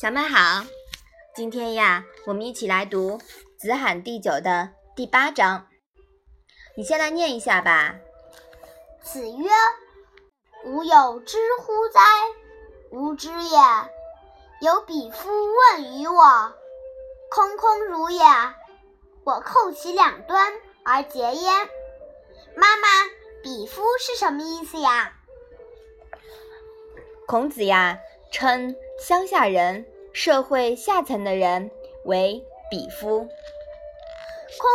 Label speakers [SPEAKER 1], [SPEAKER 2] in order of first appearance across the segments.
[SPEAKER 1] 小麦好，今天呀，我们一起来读《子罕第九》的第八章。你先来念一下吧。
[SPEAKER 2] 子曰：“吾有知乎哉？吾知也。有彼夫问于我，空空如也。我扣其两端而结焉。”妈妈，彼夫是什么意思呀？
[SPEAKER 1] 孔子呀，称乡下人、社会下层的人为鄙夫。
[SPEAKER 2] 空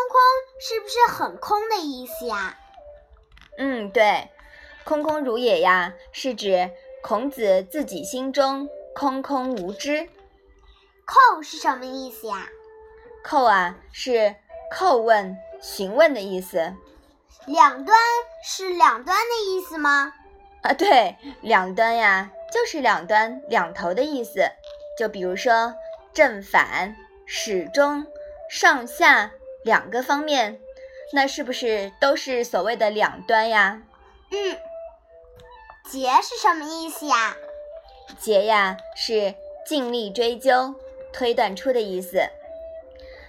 [SPEAKER 2] 空是不是很空的意思呀？
[SPEAKER 1] 嗯，对，空空如也呀，是指孔子自己心中空空无知。
[SPEAKER 2] 叩是什么意思呀？
[SPEAKER 1] 叩啊，是叩问、询问的意思。
[SPEAKER 2] 两端是两端的意思吗？
[SPEAKER 1] 啊，对，两端呀。就是两端、两头的意思，就比如说正反、始终、上下两个方面，那是不是都是所谓的两端呀？
[SPEAKER 2] 嗯。结是什么意思呀？
[SPEAKER 1] 结呀是尽力追究、推断出的意思。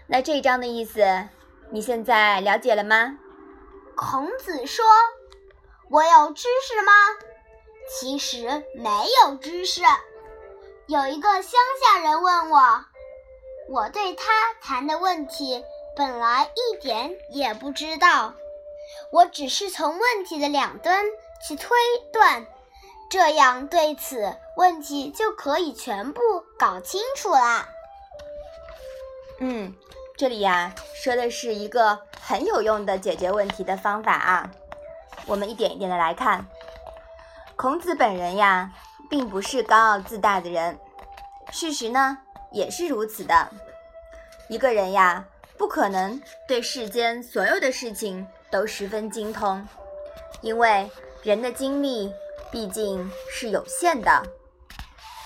[SPEAKER 1] 那这一章的意思，你现在了解了吗？
[SPEAKER 2] 孔子说：“我有知识吗？”其实没有知识。有一个乡下人问我，我对他谈的问题本来一点也不知道，我只是从问题的两端去推断，这样对此问题就可以全部搞清楚了。
[SPEAKER 1] 嗯，这里呀说的是一个很有用的解决问题的方法啊，我们一点一点的来看。孔子本人呀，并不是高傲自大的人，事实呢也是如此的。一个人呀，不可能对世间所有的事情都十分精通，因为人的精力毕竟是有限的。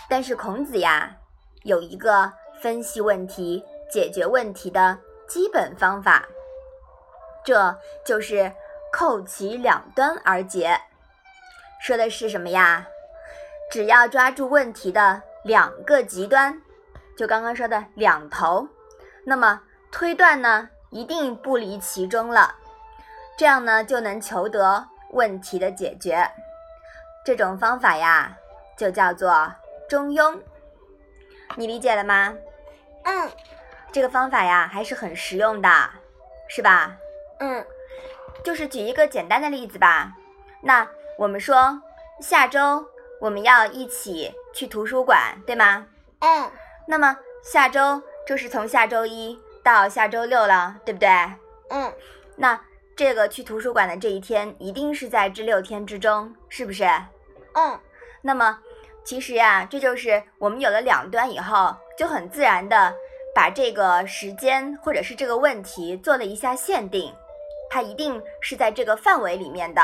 [SPEAKER 1] 但是孔子呀，有一个分析问题、解决问题的基本方法，这就是扣其两端而解。说的是什么呀？只要抓住问题的两个极端，就刚刚说的两头，那么推断呢一定不离其中了，这样呢就能求得问题的解决。这种方法呀就叫做中庸，你理解了吗？
[SPEAKER 2] 嗯，
[SPEAKER 1] 这个方法呀还是很实用的，是吧？
[SPEAKER 2] 嗯，
[SPEAKER 1] 就是举一个简单的例子吧，那。我们说下周我们要一起去图书馆，对吗？
[SPEAKER 2] 嗯。
[SPEAKER 1] 那么下周就是从下周一到下周六了，对不对？
[SPEAKER 2] 嗯。
[SPEAKER 1] 那这个去图书馆的这一天一定是在这六天之中，是不是？
[SPEAKER 2] 嗯。
[SPEAKER 1] 那么其实呀，这就是我们有了两端以后，就很自然的把这个时间或者是这个问题做了一下限定，它一定是在这个范围里面的。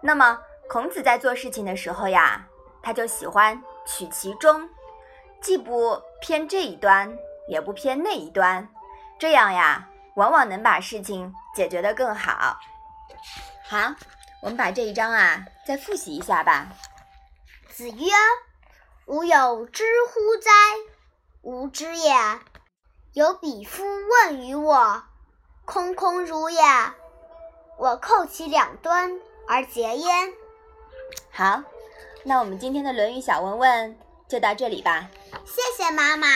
[SPEAKER 1] 那么。孔子在做事情的时候呀，他就喜欢取其中，既不偏这一端，也不偏那一端，这样呀，往往能把事情解决得更好。好，我们把这一章啊再复习一下吧。
[SPEAKER 2] 子曰：“吾有知乎哉？吾知也。有彼夫问于我，空空如也。我扣其两端而结焉。”
[SPEAKER 1] 好，那我们今天的《论语》小问问就到这里吧。
[SPEAKER 2] 谢谢妈妈。